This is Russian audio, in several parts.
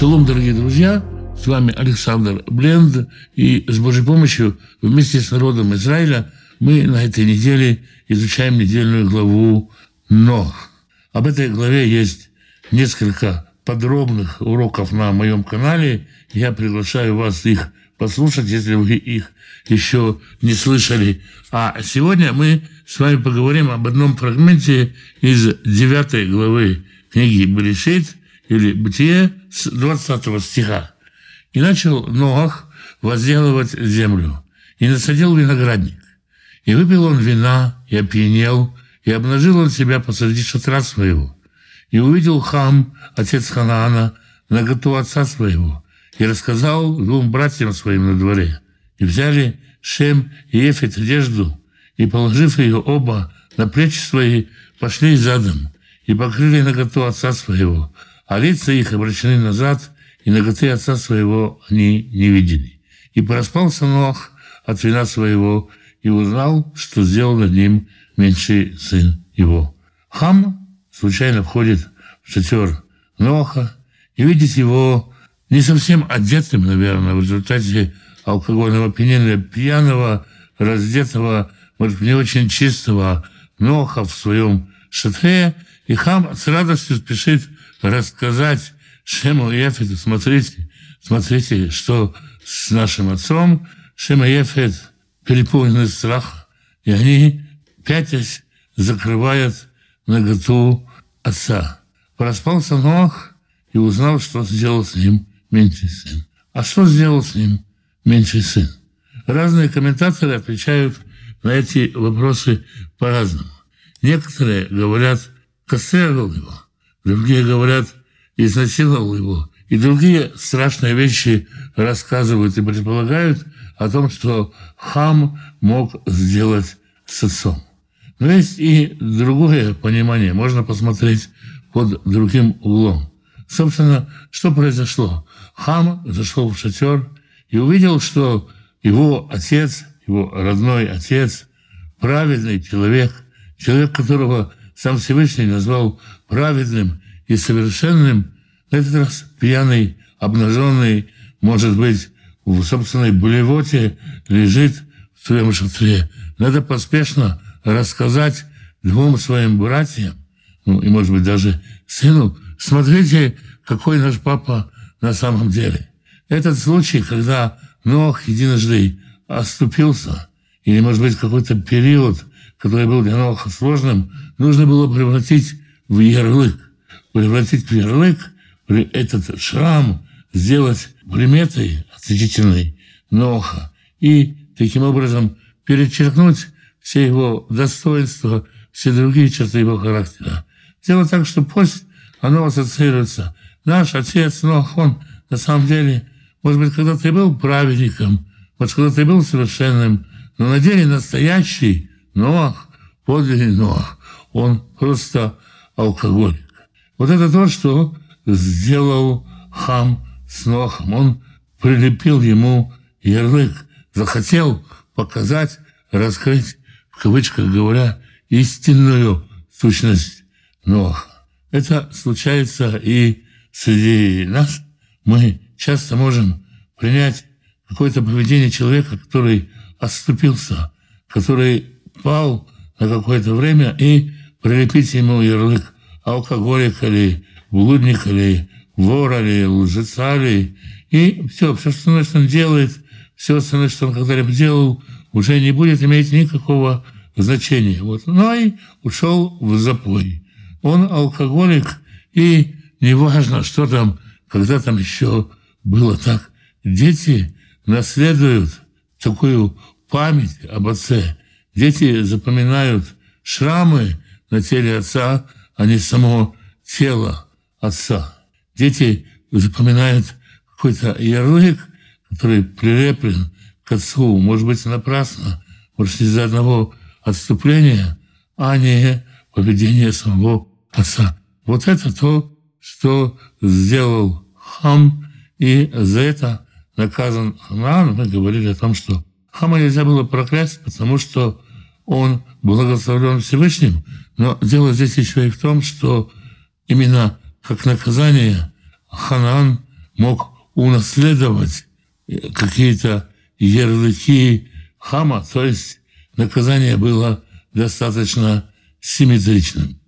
Шалом, дорогие друзья! С вами Александр Бленд. И с Божьей помощью вместе с народом Израиля мы на этой неделе изучаем недельную главу Но. Об этой главе есть несколько подробных уроков на моем канале. Я приглашаю вас их послушать, если вы их еще не слышали. А сегодня мы с вами поговорим об одном фрагменте из девятой главы книги Берешит или Бытие с 20 стиха. «И начал Ноах возделывать землю, и насадил виноградник. И выпил он вина, и опьянел, и обнажил он себя посреди шатра своего. И увидел Хам, отец Ханаана, наготу отца своего, и рассказал двум братьям своим на дворе. И взяли Шем и Ефет одежду, и, положив ее оба на плечи свои, пошли задом, и покрыли наготу отца своего, а лица их обращены назад, и ноготы отца своего они не видели. И проспался Ноах от вина своего, и узнал, что сделал над ним меньший сын его. Хам случайно входит в шатер Ноаха и видит его не совсем одетым, наверное, в результате алкогольного опьянения, пьяного, раздетого, может, не очень чистого Ноха в своем шатре, и Хам с радостью спешит рассказать Шему и Ефету, смотрите, смотрите, что с нашим отцом Шема и Ефет переполнены страх, и они, пятясь, закрывают наготу отца. Проспался Ноах и узнал, что сделал с ним меньший сын. А что сделал с ним меньший сын? Разные комментаторы отвечают на эти вопросы по-разному. Некоторые говорят, кастрировал его, другие говорят, изнасиловал его, и другие страшные вещи рассказывают и предполагают о том, что хам мог сделать с отцом. Но есть и другое понимание, можно посмотреть под другим углом. Собственно, что произошло? Хам зашел в шатер и увидел, что его отец, его родной отец, праведный человек, человек, которого сам Всевышний назвал праведным и совершенным, на этот раз пьяный, обнаженный, может быть, в собственной болевоте лежит в своем шатре. Надо поспешно рассказать двум своим братьям, ну и, может быть, даже сыну, смотрите, какой наш папа на самом деле. Этот случай, когда Нох единожды оступился, или, может быть, какой-то период, который был Ноха сложным, нужно было превратить в ярлык. Превратить в ярлык этот шрам, сделать приметой отличительной Ноха и таким образом перечеркнуть все его достоинства, все другие черты его характера. Сделать так, что пусть оно ассоциируется. Наш отец Нох, он на самом деле, может быть, когда-то и был праведником, может, когда-то и был совершенным, но на деле настоящий Ноах, подлинный Ноах, он просто алкоголик. Вот это то, что сделал хам с Нохом. Он прилепил ему ярлык, захотел показать, раскрыть, в кавычках говоря, истинную сущность Ноха. Это случается и среди нас. Мы часто можем принять какое-то поведение человека, который отступился, который пал на какое-то время и прилепить ему ярлык алкоголик или блудник или вор или лжеца или... И все, все что он делает, все остальное, что он когда-либо делал, уже не будет иметь никакого значения. Вот. Ну и ушел в запой. Он алкоголик, и неважно, что там, когда там еще было так. Дети наследуют такую память об отце. Дети запоминают шрамы на теле отца, а не само тело отца. Дети запоминают какой-то ярлык, который прилеплен к отцу, может быть, напрасно, может, из-за одного отступления, а не поведение самого отца. Вот это то, что сделал Хам, и за это наказан Ханаан. Мы говорили о том, что Хама нельзя было проклясть, потому что он благословлен Всевышним. Но дело здесь еще и в том, что именно как наказание Ханаан мог унаследовать какие-то ярлыки хама, то есть наказание было достаточно симметричным.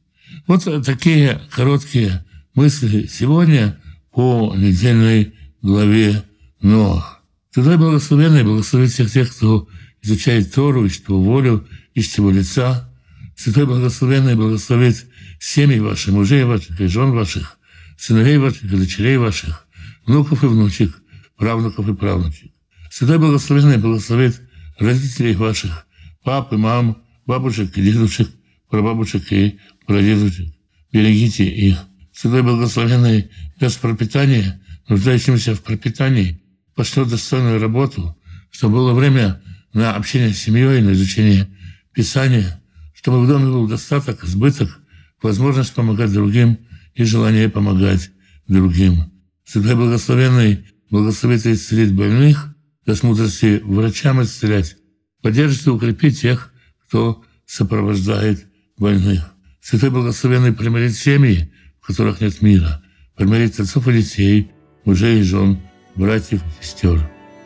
Вот такие короткие мысли сегодня по недельной главе Ноах. Туда благословенный благословит всех тех, кто изучает Тору, ищет его волю, ищет его лица. Святой благословенный благословит семьи ваши, мужей ваших и жен ваших, сыновей ваших и дочерей ваших, внуков и внучек, правнуков и правнучек. Святой благословенный благословит родителей ваших, пап и мам, бабушек и дедушек, прабабушек и прадедушек. Берегите их. Святой благословенный без пропитания, нуждающимся в пропитании, пошлет достойную работу, чтобы было время на общение с семьей, на изучение Писания, чтобы в доме был достаток, избыток, возможность помогать другим и желание помогать другим. Святой Благословенный благословит и исцелит больных, даст мудрости врачам исцелять, поддержит и укрепит тех, кто сопровождает больных. Святой Благословенный примирит семьи, в которых нет мира, примирит отцов и детей, мужей и жен, братьев и сестер.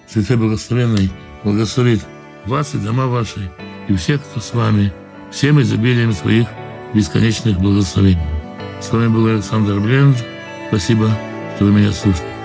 Святой Благословенный благословит вас и дома ваши, и всех, кто с вами, всем изобилием своих бесконечных благословений. С вами был Александр Бленд. Спасибо, что вы меня слушали.